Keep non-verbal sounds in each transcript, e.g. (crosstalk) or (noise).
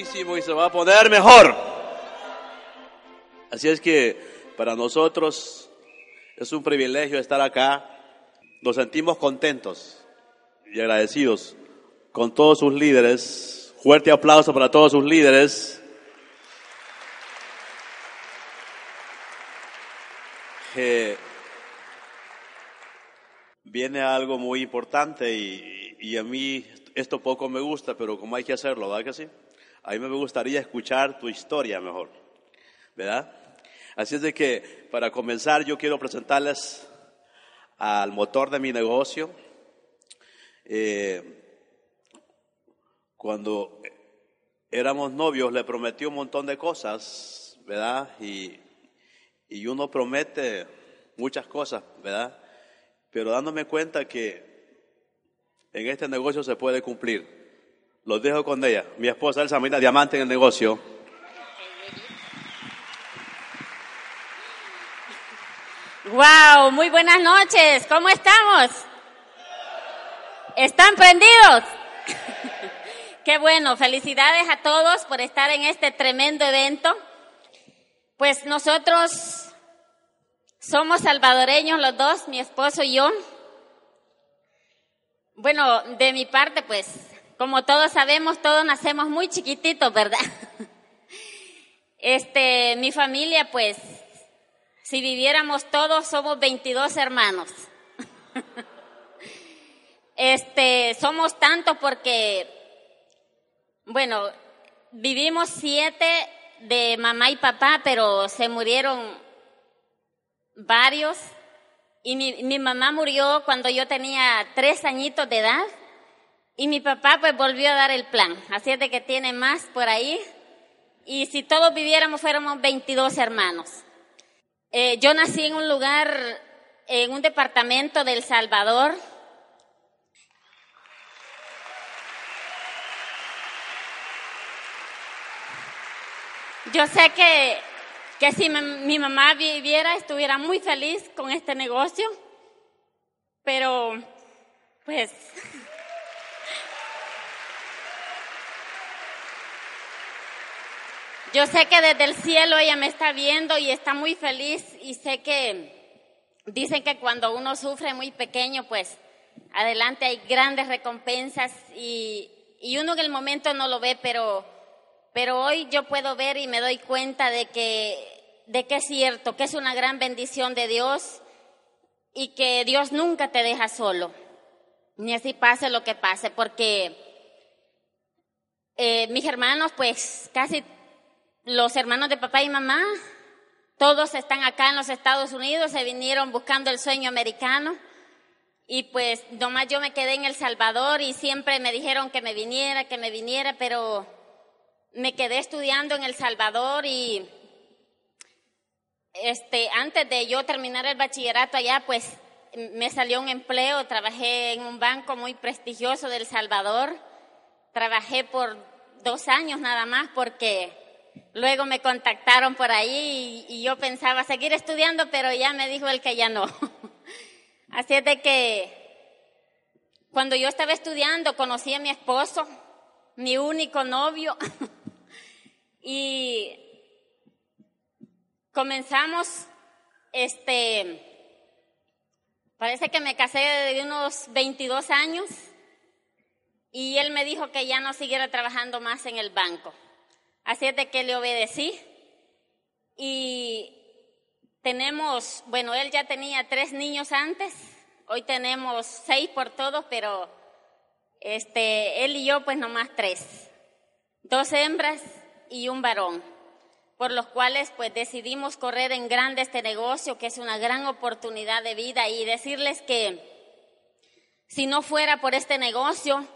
Y se va a poner mejor. Así es que para nosotros es un privilegio estar acá. Nos sentimos contentos y agradecidos con todos sus líderes. Fuerte aplauso para todos sus líderes. Eh, viene algo muy importante y, y a mí esto poco me gusta, pero como hay que hacerlo, ¿verdad que sí? A mí me gustaría escuchar tu historia mejor, ¿verdad? Así es de que para comenzar yo quiero presentarles al motor de mi negocio. Eh, cuando éramos novios le prometí un montón de cosas, ¿verdad? Y, y uno promete muchas cosas, ¿verdad? Pero dándome cuenta que en este negocio se puede cumplir. Los dejo con ella, mi esposa Elsa Marina, diamante en el negocio. Wow, muy buenas noches. ¿Cómo estamos? ¿Están prendidos? (laughs) Qué bueno, felicidades a todos por estar en este tremendo evento. Pues nosotros somos salvadoreños los dos, mi esposo y yo. Bueno, de mi parte, pues, como todos sabemos, todos nacemos muy chiquititos, ¿verdad? (laughs) Este, mi familia, pues, si viviéramos todos, somos 22 hermanos. (laughs) Este, somos tantos porque, bueno, vivimos siete de mamá y papá, pero se murieron varios. Y mi, mi mamá murió cuando yo tenía tres añitos de edad. Y mi papá pues volvió a dar el plan. Así es de que tiene más por ahí. Y si todos viviéramos, fuéramos 22 hermanos. Eh, yo nací en un lugar, en un departamento del Salvador. Yo sé que, que si mi mamá viviera, estuviera muy feliz con este negocio. Pero, pues, Yo sé que desde el cielo ella me está viendo y está muy feliz y sé que dicen que cuando uno sufre muy pequeño, pues adelante hay grandes recompensas y, y uno en el momento no lo ve, pero, pero hoy yo puedo ver y me doy cuenta de que, de que es cierto, que es una gran bendición de Dios y que Dios nunca te deja solo, ni así pase lo que pase, porque eh, mis hermanos, pues casi los hermanos de papá y mamá, todos están acá en los Estados Unidos, se vinieron buscando el sueño americano. Y pues nomás yo me quedé en El Salvador y siempre me dijeron que me viniera, que me viniera, pero me quedé estudiando en El Salvador y este, antes de yo terminar el bachillerato allá, pues me salió un empleo, trabajé en un banco muy prestigioso de El Salvador, trabajé por dos años nada más porque Luego me contactaron por ahí y, yo pensaba seguir estudiando, pero ya me dijo el que ya no. (laughs) Así es de que cuando yo estaba estudiando conocí a mi esposo, mi único novio, (laughs) y comenzamos, este, parece que me casé de unos 22 años y él me dijo que ya no siguiera trabajando más en el banco. Así es de que le obedecí. Y tenemos, bueno, él ya tenía tres niños antes, hoy tenemos seis por todos, pero este, él y yo pues nomás tres. Dos hembras y un varón, por los cuales pues decidimos correr en grande este negocio, que es una gran oportunidad de vida y decirles que si no fuera por este negocio,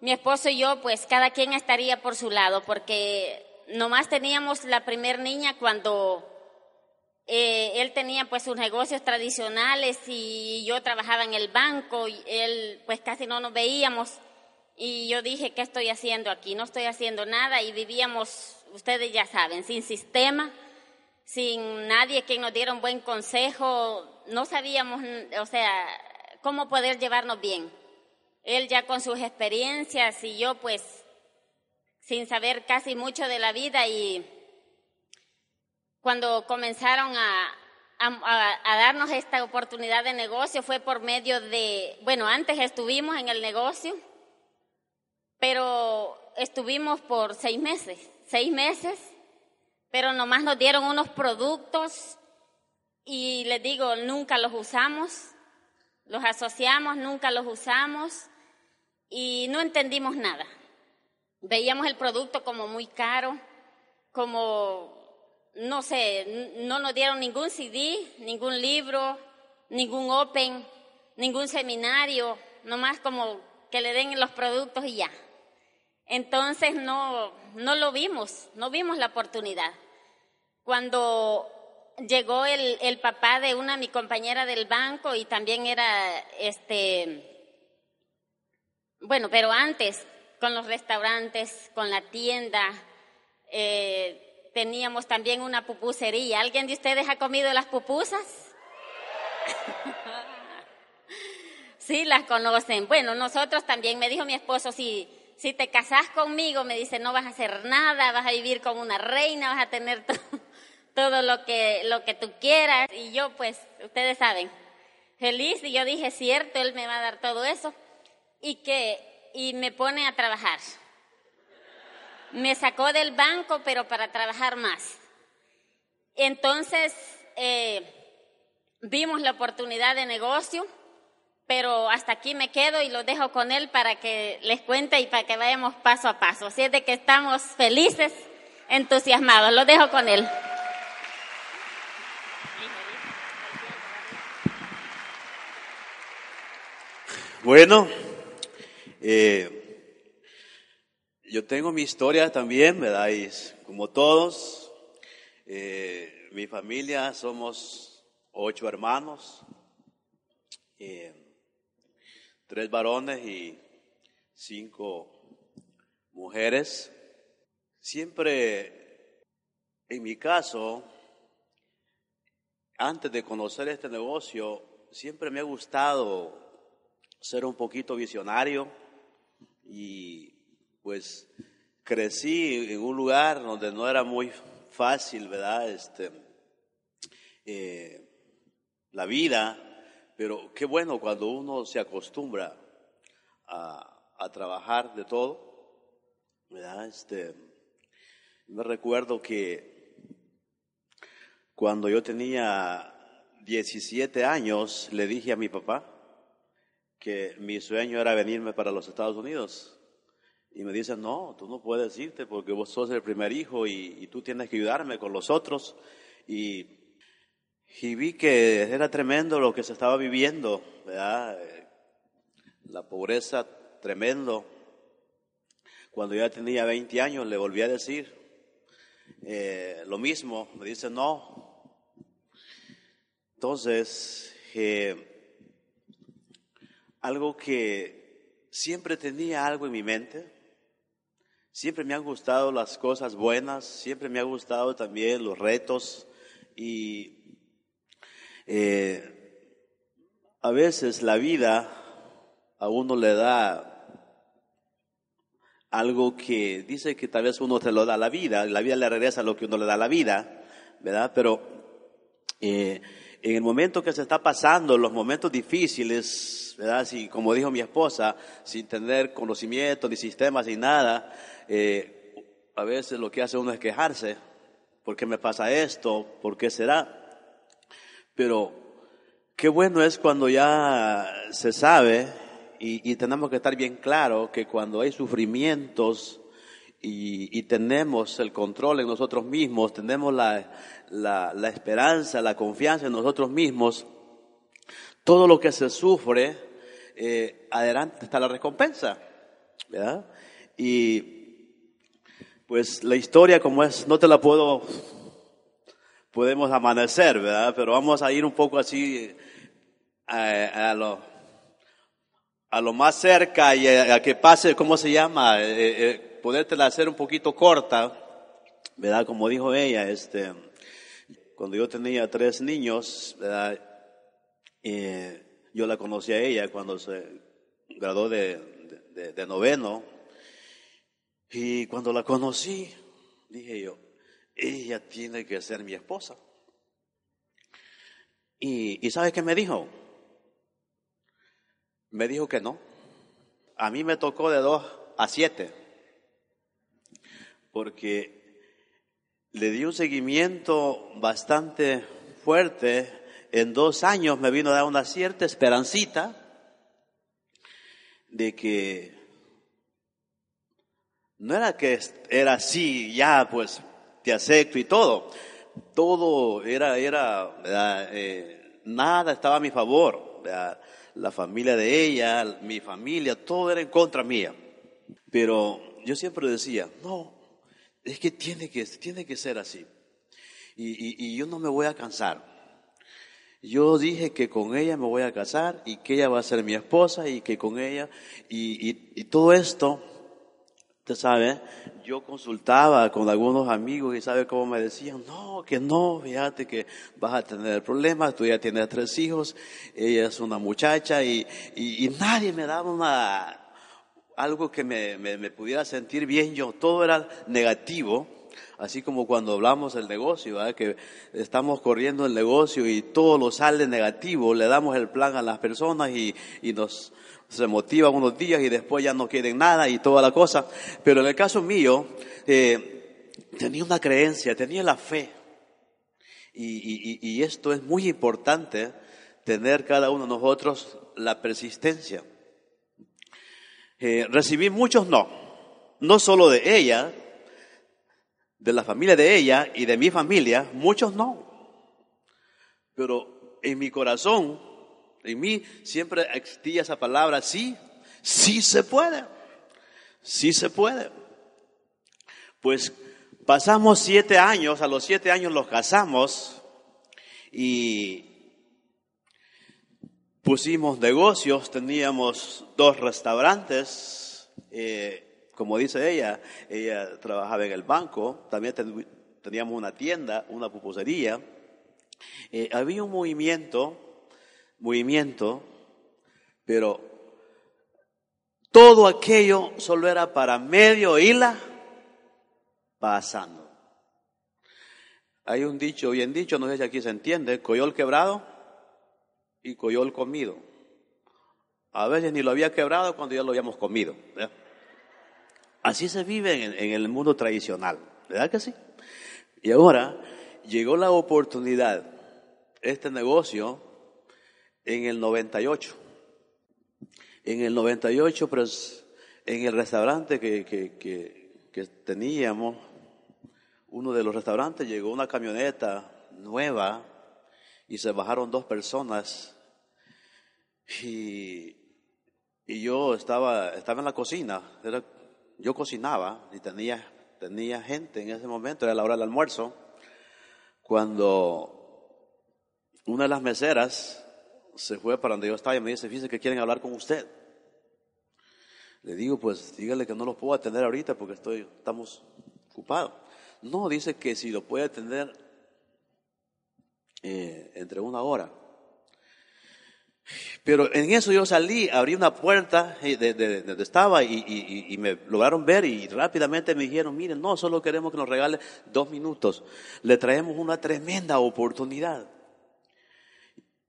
mi esposo y yo, pues cada quien estaría por su lado, porque nomás teníamos la primer niña cuando eh, él tenía pues sus negocios tradicionales y yo trabajaba en el banco y él pues casi no nos veíamos y yo dije, ¿qué estoy haciendo aquí? No estoy haciendo nada y vivíamos, ustedes ya saben, sin sistema, sin nadie que nos diera un buen consejo, no sabíamos, o sea, cómo poder llevarnos bien. Él ya con sus experiencias y yo pues sin saber casi mucho de la vida y cuando comenzaron a, darnos esta oportunidad de negocio fue por medio de, bueno, antes estuvimos en el negocio, pero estuvimos por seis meses, seis meses, pero nomás nos dieron unos productos y les digo, nunca los usamos, los asociamos, nunca los usamos y no entendimos nada. Veíamos el producto como muy caro, como, no sé, no nos dieron ningún CD, ningún libro, ningún Open, ningún seminario, nomás como que le den los productos y ya. Entonces no, no lo vimos, no vimos la oportunidad. Cuando llegó el, el papá de una mi compañera del banco y también era este, bueno, pero antes con los restaurantes, con la tienda. Eh, teníamos también una pupusería. ¿Alguien de ustedes ha comido las pupusas? (laughs) sí, las conocen. Bueno, nosotros también, me dijo mi esposo, si, si te casás conmigo, me dice, no vas a hacer nada, vas a vivir como una reina, vas a tener (laughs) todo lo que, lo que tú quieras. Y yo, pues, ustedes saben, feliz. Y yo dije, cierto, él me va a dar todo eso. Y que y me pone a trabajar. Me sacó del banco, pero para trabajar más. Entonces, eh, vimos la oportunidad de negocio, pero hasta aquí me quedo y lo dejo con él para que les cuente y para que vayamos paso a paso. Así es de que estamos felices, entusiasmados. Lo dejo con él. Bueno, eh, yo tengo mi historia también, ¿verdad? Y como todos, eh, mi familia somos ocho hermanos, eh, tres varones y cinco mujeres. Siempre, en mi caso, antes de conocer este negocio, siempre me ha gustado ser un poquito visionario y pues crecí en un lugar donde no era muy fácil, ¿verdad? Este, eh, la vida, pero qué bueno cuando uno se acostumbra a, trabajar de todo, ¿verdad? Este, me recuerdo que cuando yo tenía 17 años le dije a mi papá, que mi sueño era venirme para los Estados Unidos. Y me dicen, no, tú no puedes irte porque vos sos el primer hijo y, tú tienes que ayudarme con los otros. Y, y, vi que era tremendo lo que se estaba viviendo, ¿verdad? La pobreza tremendo. Cuando ya tenía 20 años le volví a decir eh, lo mismo. Me dicen, no. Entonces, eh, algo que siempre tenía algo en mi mente. Siempre me han gustado las cosas buenas, siempre me ha gustado también los retos y eh, a veces la vida a uno le da algo que dice que tal vez uno te lo da la vida, la vida le regresa lo que uno le da la vida, ¿verdad? Pero eh, en el momento que se está pasando, los momentos difíciles, ¿verdad? Si, como dijo mi esposa, sin tener conocimiento, ni sistemas, ni nada, eh, a veces lo que hace uno es quejarse. ¿Por qué me pasa esto? ¿Por qué será? Pero qué bueno es cuando ya se sabe y, y tenemos que estar bien claro que cuando hay sufrimientos y, tenemos el control en nosotros mismos, tenemos la, la, esperanza, la confianza en nosotros mismos, todo lo que se sufre eh, adelante está la recompensa, ¿verdad? Y pues la historia como es, no te la puedo, podemos amanecer, ¿verdad? Pero vamos a ir un poco así a, a lo, a lo más cerca y a, que pase, ¿cómo se llama? Eh, eh, podértela hacer un poquito corta, ¿verdad? Como dijo ella, este, cuando yo tenía tres niños, ¿verdad? Eh, yo la conocí a ella cuando se graduó de, de, noveno. Y cuando la conocí, dije yo, ella tiene que ser mi esposa. Y, y ¿sabe qué me dijo? Me dijo que no. A mí me tocó de dos a siete. Porque le di un seguimiento bastante fuerte en dos años me vino a dar una cierta esperancita de que no era que era así, ya pues te acepto y todo. Todo era, era, eh, nada estaba a mi favor. La familia de ella, mi familia, todo era en contra mía. Pero yo siempre decía, no, es que tiene que, tiene que ser así. y yo no me voy a cansar. Yo dije que con ella me voy a casar y que ella va a ser mi esposa y que con ella y, y, todo esto, usted sabe, yo consultaba con algunos amigos y sabe cómo me decían, no, que no, fíjate que vas a tener problemas, tú ya tienes tres hijos, ella es una muchacha y, y, nadie me daba una, algo que me, me, me pudiera sentir bien yo, todo era negativo Así como cuando hablamos del negocio, que estamos corriendo el negocio y todo lo sale negativo, le damos el plan a las personas y, nos se motiva unos días y después ya no quieren nada y toda la cosa. Pero en el caso mío, eh, tenía una creencia, tenía la fe. Y, esto es muy importante, tener cada uno de nosotros la persistencia. Eh, recibí muchos no, no solo de ella, de la familia de ella y de mi familia, muchos no. Pero en mi corazón, en mí siempre existía esa palabra, sí, sí se puede, sí se puede. Pues pasamos siete años, a los siete años los casamos y pusimos negocios, teníamos dos restaurantes, eh, como dice ella, ella trabajaba en el banco, también teníamos una tienda, una pupusería. Eh, había un movimiento, movimiento, pero todo aquello solo era para medio hila pasando. Hay un dicho, bien dicho, no sé si aquí se entiende, coyol quebrado y coyol comido. A veces ni lo había quebrado cuando ya lo habíamos comido. Así se vive en, el mundo tradicional, ¿verdad que sí? Y ahora llegó la oportunidad, este negocio, en el 98. En el 98, pues, en el restaurante que, que, que, teníamos, uno de los restaurantes llegó una camioneta nueva y se bajaron dos personas y, y yo estaba, estaba en la cocina, era yo cocinaba y tenía, tenía gente en ese momento, era la hora del almuerzo, cuando una de las meseras se fue para donde yo estaba y me dice, fíjese que quieren hablar con usted. Le digo, pues dígale que no lo puedo atender ahorita porque estoy, estamos ocupados. No, dice que si lo puede atender eh, entre una hora. Pero en eso yo salí, abrí una puerta de, donde estaba y, me lograron ver y rápidamente me dijeron, miren, no, solo queremos que nos regale dos minutos. Le traemos una tremenda oportunidad.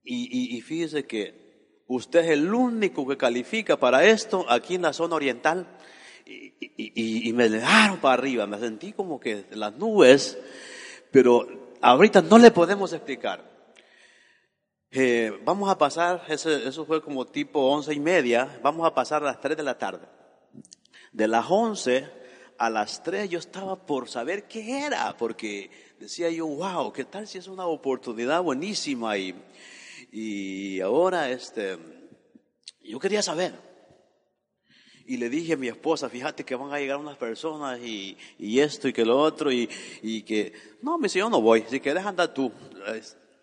Y, fíjese que usted es el único que califica para esto aquí en la zona oriental. Y, me dejaron para arriba, me sentí como que las nubes, pero ahorita no le podemos explicar. Eh, vamos a pasar, eso, fue como tipo once y media, vamos a pasar a las tres de la tarde. De las once a las tres yo estaba por saber qué era, porque decía yo, wow, ¿qué tal si es una oportunidad buenísima? Y, y ahora, este, Yo quería saber. Y le dije a mi esposa, fíjate que van a llegar unas personas y, y esto y que lo otro y, y, que, no, me dice, yo no voy, si quieres andar tú,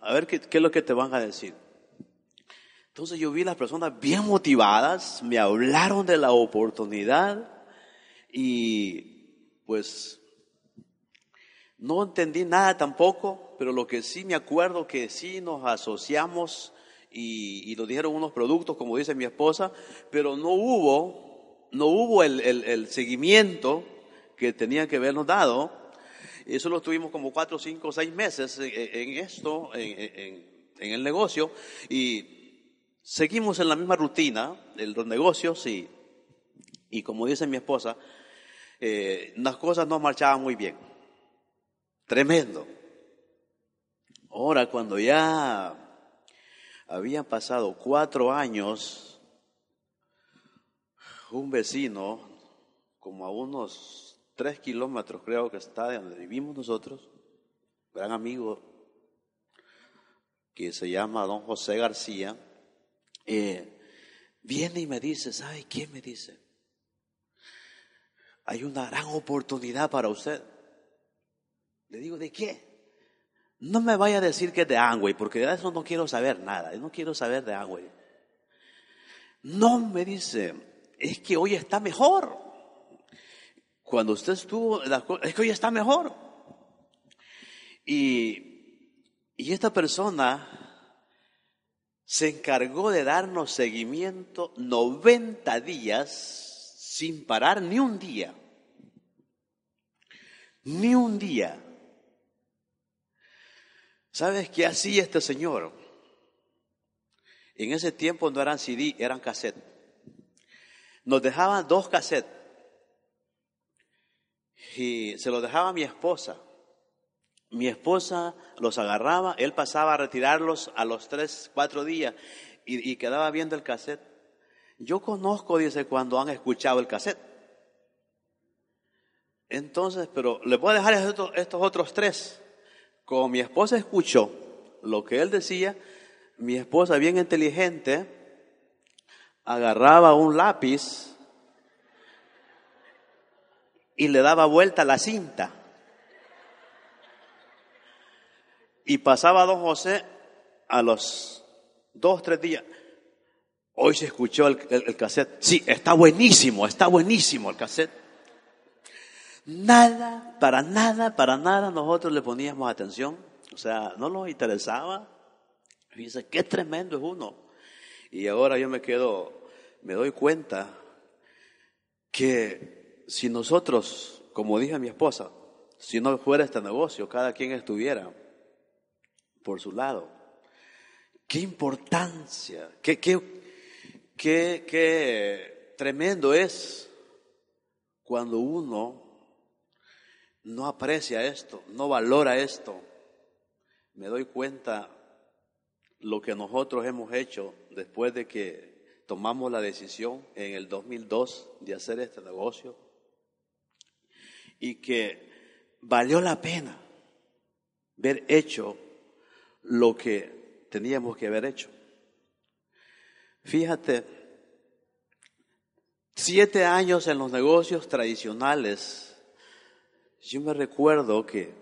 a ver qué, qué es lo que te van a decir. Entonces yo vi las personas bien motivadas, me hablaron de la oportunidad y pues no entendí nada tampoco, pero lo que sí me acuerdo que sí nos asociamos y, y nos dijeron unos productos, como dice mi esposa, pero no hubo, no hubo el, el, seguimiento que tenían que habernos dado. Eso lo tuvimos como cuatro, cinco, seis meses en, esto, en, en, el negocio, y seguimos en la misma rutina de los negocios y, y como dice mi esposa, eh, las cosas no marchaban muy bien. Tremendo. Ahora, cuando ya habían pasado cuatro años, un vecino, como a unos tres kilómetros creo que está de donde vivimos nosotros, gran amigo, que se llama don José García, eh, viene y me dice, ¿sabe qué me dice? Hay una gran oportunidad para usted. Le digo, ¿de qué? No me vaya a decir que es de Angway, porque de eso no quiero saber nada. no quiero saber de Angway. No, me dice, es que hoy está mejor. Cuando usted estuvo, es que hoy está mejor. Y, y esta persona se encargó de darnos seguimiento 90 días sin parar ni un día. Ni un día. ¿Sabes qué hacía este señor? En ese tiempo no eran CD, eran cassette. Nos dejaban dos cassettes y se los dejaba a mi esposa. Mi esposa los agarraba, él pasaba a retirarlos a los tres, cuatro días y, quedaba viendo el cassette. Yo conozco, dice, cuando han escuchado el cassette. Entonces, pero le voy a dejar estos, estos otros tres. Como mi esposa escuchó lo que él decía, mi esposa bien inteligente agarraba un lápiz y le daba vuelta la cinta. Y pasaba don José a los dos, tres días. Hoy se escuchó el, el cassette. Sí, está buenísimo, está buenísimo el cassette. Nada, para nada, para nada nosotros le poníamos atención. O sea, no nos interesaba. dice, qué tremendo es uno. Y ahora yo me quedo, me doy cuenta que si nosotros, como dije a mi esposa, si no fuera este negocio, cada quien estuviera por su lado. Qué importancia, qué, qué, qué, qué tremendo es cuando uno no aprecia esto, no valora esto, me doy cuenta lo que nosotros hemos hecho después de que tomamos la decisión en el 2002 de hacer este negocio y que valió la pena ver hecho lo que teníamos que haber hecho. Fíjate, siete años en los negocios tradicionales yo me recuerdo que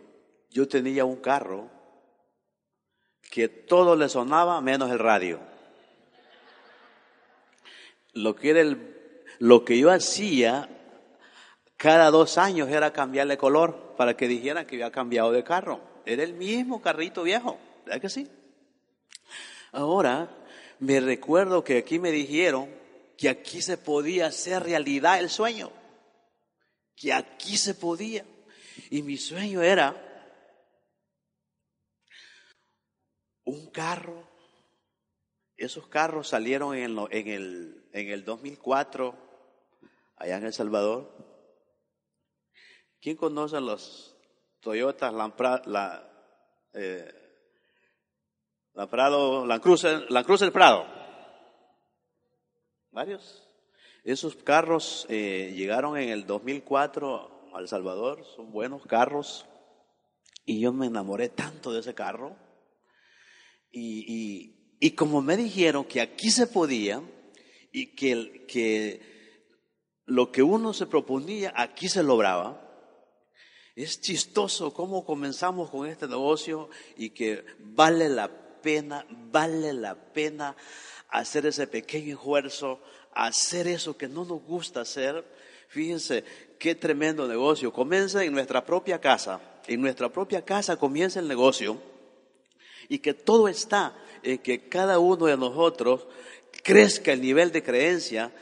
yo tenía un carro que todo le sonaba menos el radio. Lo que, era el, lo que yo hacía cada dos años era cambiarle color para que dijeran que había cambiado de carro. Era el mismo carrito viejo, ¿verdad que sí? Ahora me recuerdo que aquí me dijeron que aquí se podía hacer realidad el sueño, que aquí se podía. Y mi sueño era un carro. Esos carros salieron en, el, en el 2004, allá en El Salvador. ¿Quién conoce los Toyotas, la, la, eh, Prado, la Cruz, la Cruz del Prado? ¿Varios? Esos carros eh, llegaron en el 2004 al Salvador, son buenos carros. Y yo me enamoré tanto de ese carro. Y, y, como me dijeron que aquí se podía, y que, que lo que uno se proponía aquí se lograba. Es chistoso cómo comenzamos con este negocio y que vale la pena, vale la pena hacer ese pequeño esfuerzo, hacer eso que no nos gusta hacer. Fíjense qué tremendo negocio. Comienza en nuestra propia casa. En nuestra propia casa comienza el negocio y que todo está en que cada uno de nosotros crezca el nivel de creencia,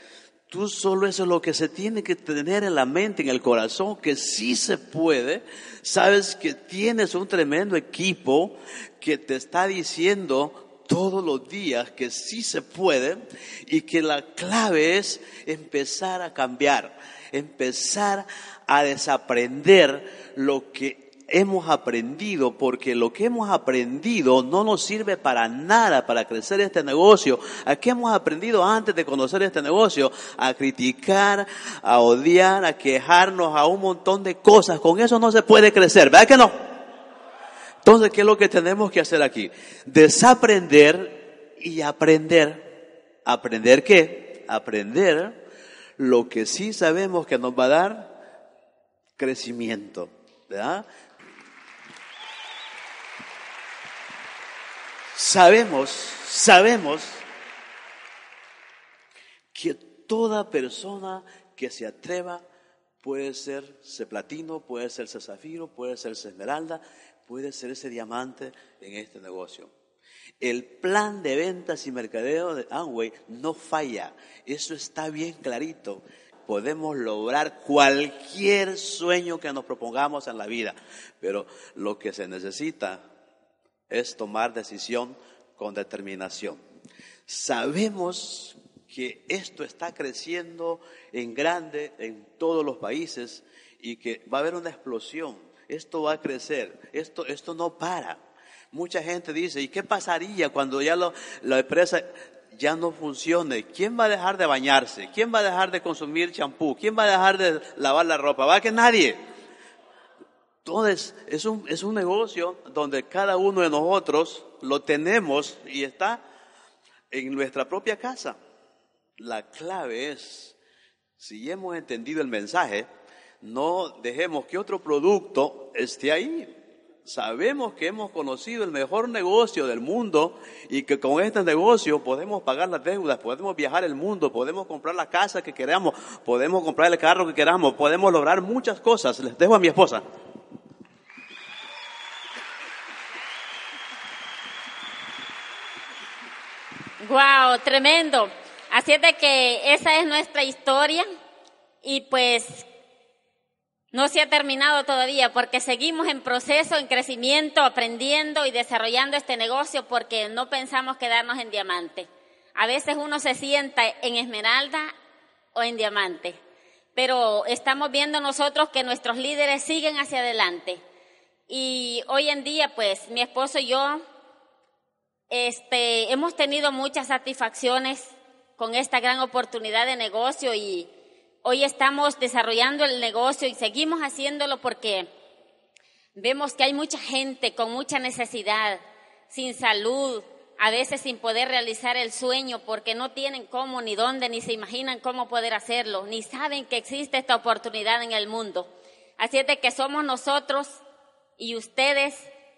tú solo eso es lo que se tiene que tener en la mente, en el corazón, que sí se puede. Sabes que tienes un tremendo equipo que te está diciendo todos los días que sí se puede y que la clave es empezar a cambiar, empezar a desaprender lo que hemos aprendido, porque lo que hemos aprendido no nos sirve para nada para crecer este negocio. ¿A qué hemos aprendido antes de conocer este negocio? A criticar, a odiar, a quejarnos, a un montón de cosas. Con eso no se puede crecer, ¿verdad que no? Entonces, ¿qué es lo que tenemos que hacer aquí? Desaprender y aprender. ¿Aprender qué? Aprender lo que sí sabemos que nos va a dar crecimiento. ¿verdad? Sabemos, sabemos que toda persona que se atreva puede ser platino, puede ser zafiro, puede ser esmeralda, puede ser ese diamante en este negocio. El plan de ventas y mercadeo de Amway no falla. Eso está bien clarito. Podemos lograr cualquier sueño que nos propongamos en la vida, pero lo que se necesita es tomar decisión con determinación. Sabemos que esto está creciendo en grande en todos los países y que va a haber una explosión. Esto va a crecer. Esto, esto no para. Mucha gente dice, ¿y qué pasaría cuando ya la empresa ya no funcione? ¿Quién va a dejar de bañarse? ¿Quién va a dejar de consumir champú? ¿Quién va a dejar de lavar la ropa? Va a que nadie. Entonces, es un, es un negocio donde cada uno de nosotros lo tenemos y está en nuestra propia casa. La clave es, si hemos entendido el mensaje, no dejemos que otro producto esté ahí. Sabemos que hemos conocido el mejor negocio del mundo y que con este negocio podemos pagar las deudas, podemos viajar el mundo, podemos comprar la casa que queramos, podemos comprar el carro que queramos, podemos lograr muchas cosas. Les dejo a mi esposa. Wow, tremendo. Así es de que esa es nuestra historia y pues no se ha terminado todavía porque seguimos en proceso, en crecimiento, aprendiendo y desarrollando este negocio porque no pensamos quedarnos en diamante. A veces uno se sienta en esmeralda o en diamante, pero estamos viendo nosotros que nuestros líderes siguen hacia adelante. Y hoy en día, pues, mi esposo y yo este, hemos tenido muchas satisfacciones con esta gran oportunidad de negocio y hoy estamos desarrollando el negocio y seguimos haciéndolo porque vemos que hay mucha gente con mucha necesidad, sin salud, a veces sin poder realizar el sueño porque no tienen cómo ni dónde, ni se imaginan cómo poder hacerlo, ni saben que existe esta oportunidad en el mundo. Así es de que somos nosotros y ustedes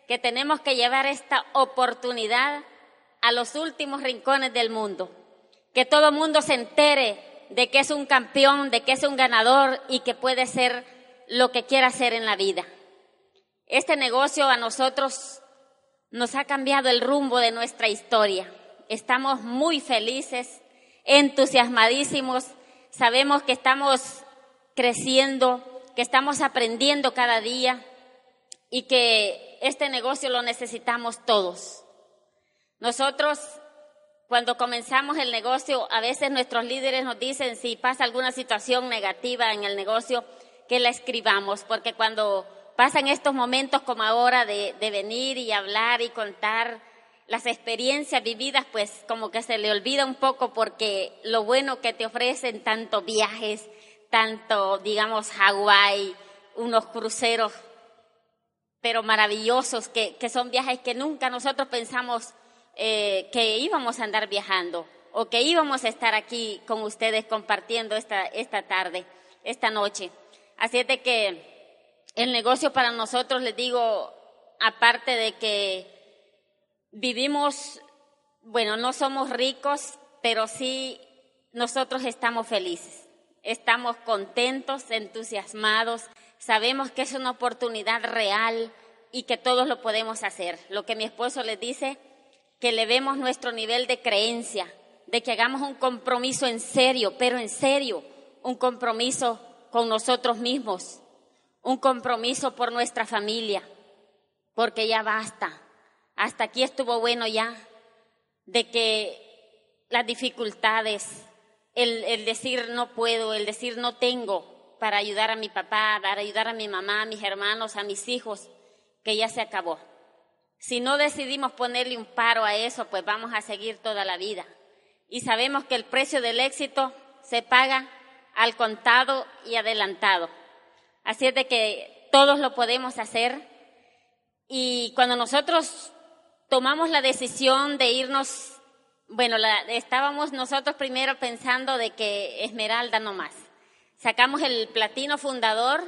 que tenemos que llevar esta oportunidad a los últimos rincones del mundo. Que todo el mundo se entere de que es un campeón, de que es un ganador y que puede ser lo que quiera hacer en la vida. Este negocio a nosotros nos ha cambiado el rumbo de nuestra historia. Estamos muy felices, entusiasmadísimos, sabemos que estamos creciendo, que estamos aprendiendo cada día y que este negocio lo necesitamos todos. Nosotros, cuando comenzamos el negocio, a veces nuestros líderes nos dicen si pasa alguna situación negativa en el negocio, que la escribamos, porque cuando pasan estos momentos como ahora de, venir y hablar y contar las experiencias vividas, pues como que se le olvida un poco porque lo bueno que te ofrecen tanto viajes, tanto, digamos, Hawái, unos cruceros pero maravillosos, que, que son viajes que nunca nosotros pensamos eh, que íbamos a andar viajando. o que íbamos a estar aquí con ustedes compartiendo esta, esta tarde, esta noche. Así es de que el negocio para nosotros, les digo, aparte de que vivimos, bueno, no somos ricos, pero sí nosotros estamos felices, estamos contentos, entusiasmados, sabemos que es una oportunidad real y que todos lo podemos hacer. Lo que mi esposo les dice, que le vemos nuestro nivel de creencia, de que hagamos un compromiso en serio, pero en serio, un compromiso con nosotros mismos, un compromiso por nuestra familia, porque ya basta. Hasta aquí estuvo bueno ya de que las dificultades, el, decir no puedo, el decir no tengo para ayudar a mi papá, para ayudar a mi mamá, a mis hermanos, a mis hijos, que ya se acabó. Si no decidimos ponerle un paro a eso, pues vamos a seguir toda la vida. Y sabemos que el precio del éxito se paga al contado y adelantado. Así es de que todos lo podemos hacer. Y cuando nosotros tomamos la decisión de irnos, bueno, estábamos nosotros primero pensando de que Esmeralda no más. Sacamos el platino fundador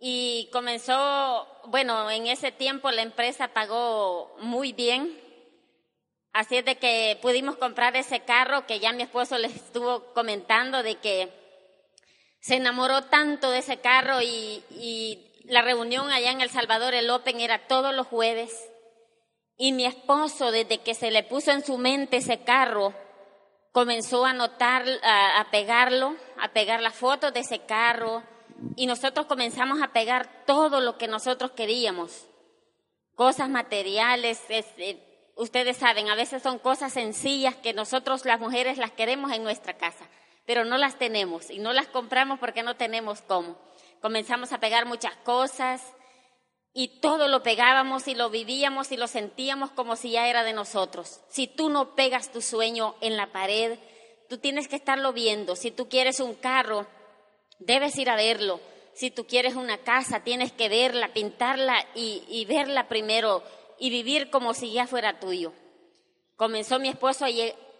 y comenzó, bueno, en ese tiempo la empresa pagó muy bien, así es de que pudimos comprar ese carro que ya mi esposo les estuvo comentando de que se enamoró tanto de ese carro y, y la reunión allá en El Salvador, el Open, era todos los jueves. Y mi esposo, desde que se le puso en su mente ese carro, comenzó a notar, a, pegarlo, a pegar las fotos de ese carro, y nosotros comenzamos a pegar todo lo que nosotros queríamos. Cosas materiales, este, ustedes saben, a veces son cosas sencillas que nosotros las mujeres las queremos en nuestra casa, pero no las tenemos y no las compramos porque no tenemos cómo. Comenzamos a pegar muchas cosas, y todo lo pegábamos y lo vivíamos y lo sentíamos como si ya era de nosotros. Si tú no pegas tu sueño en la pared, tú tienes que estarlo viendo. Si tú quieres un carro, debes ir a verlo. Si tú quieres una casa, tienes que verla, pintarla y, verla primero y vivir como si ya fuera tuyo. Comenzó mi esposo a,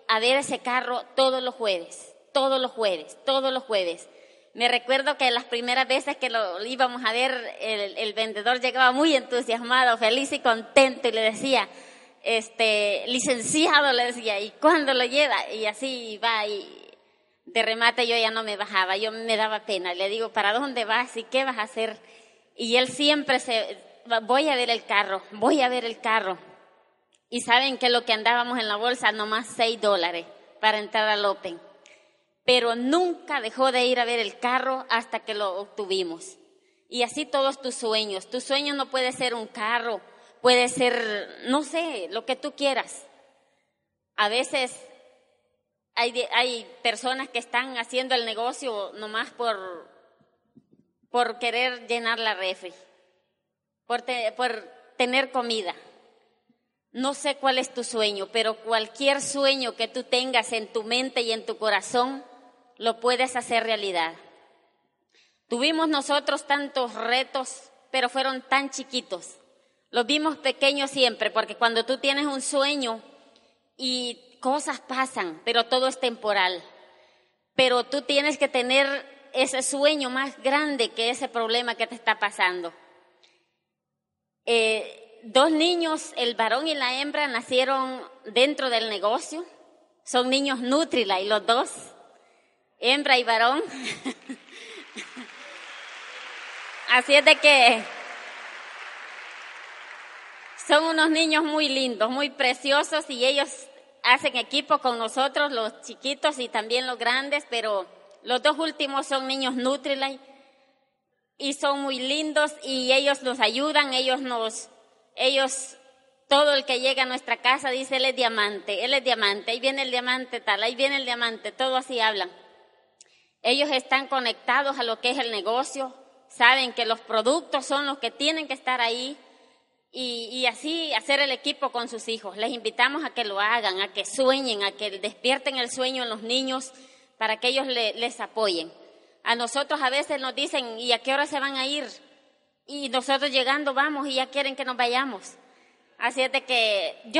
a ver ese carro todos los jueves, todos los jueves, todos los jueves. Me recuerdo que las primeras veces que lo íbamos a ver, el, el, vendedor llegaba muy entusiasmado, feliz y contento y le decía, este, licenciado, le decía, ¿y cuándo lo lleva? Y así va y de remate yo ya no me bajaba, yo me daba pena. Le digo, ¿para dónde vas y qué vas a hacer? Y él siempre se, voy a ver el carro, voy a ver el carro. Y saben que lo que andábamos en la bolsa, nomás seis dólares para entrar al Open pero nunca dejó de ir a ver el carro hasta que lo obtuvimos. Y así todos tus sueños. Tu sueño no puede ser un carro, puede ser, no sé, lo que tú quieras. A veces hay, hay personas que están haciendo el negocio nomás por, por querer llenar la refri, por, por tener comida. No sé cuál es tu sueño, pero cualquier sueño que tú tengas en tu mente y en tu corazón, lo puedes hacer realidad. Tuvimos nosotros tantos retos, pero fueron tan chiquitos. Los vimos pequeños siempre, porque cuando tú tienes un sueño y cosas pasan, pero todo es temporal. Pero tú tienes que tener ese sueño más grande que ese problema que te está pasando. Eh, dos niños, el varón y la hembra, nacieron dentro del negocio. Son niños Nutrila y los dos hembra y varón. Así es de que son unos niños muy lindos, muy preciosos y ellos hacen equipo con nosotros, los chiquitos y también los grandes, pero los dos últimos son niños Nutrilite y son muy lindos y ellos nos ayudan, ellos nos, ellos, todo el que llega a nuestra casa dice él es diamante, él es diamante, ahí viene el diamante tal, ahí viene el diamante, todo así hablan. Ellos están conectados a lo que es el negocio, saben que los productos son los que tienen que estar ahí y, así hacer el equipo con sus hijos. Les invitamos a que lo hagan, a que sueñen, a que despierten el sueño en los niños para que ellos le, les apoyen. A nosotros a veces nos dicen, ¿y a qué hora se van a ir? Y nosotros llegando vamos y ya quieren que nos vayamos. Así es de que yo